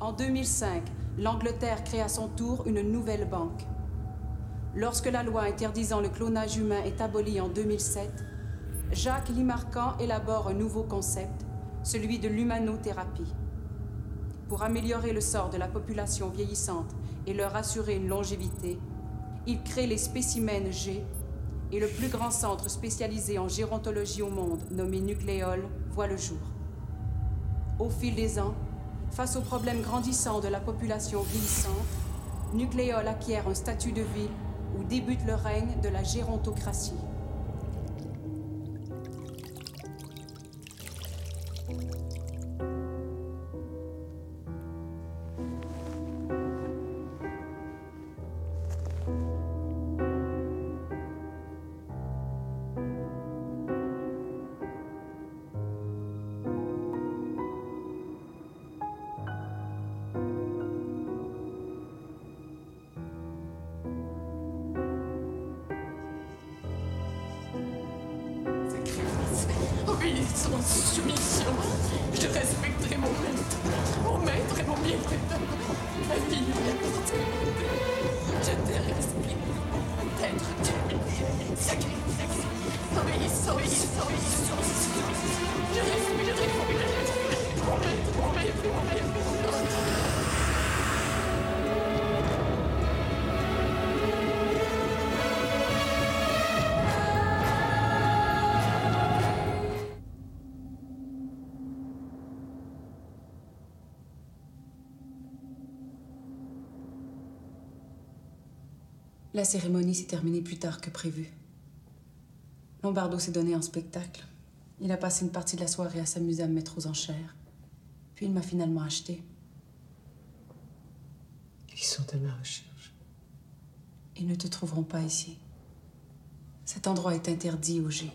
En 2005, l'Angleterre crée à son tour une nouvelle banque. Lorsque la loi interdisant le clonage humain est abolie en 2007, Jacques Limarcan élabore un nouveau concept, celui de l'humanothérapie. Pour améliorer le sort de la population vieillissante et leur assurer une longévité, il crée les spécimens G et le plus grand centre spécialisé en gérontologie au monde, nommé Nucléol, voit le jour. Au fil des ans, face aux problèmes grandissants de la population vieillissante, Nucléol acquiert un statut de ville où débute le règne de la gérontocratie. Sans soumission. Je respecterai La cérémonie s'est terminée plus tard que prévu. Lombardo s'est donné en spectacle. Il a passé une partie de la soirée à s'amuser à me mettre aux enchères. Puis il m'a finalement acheté. Ils sont à ma recherche. Ils ne te trouveront pas ici. Cet endroit est interdit au G.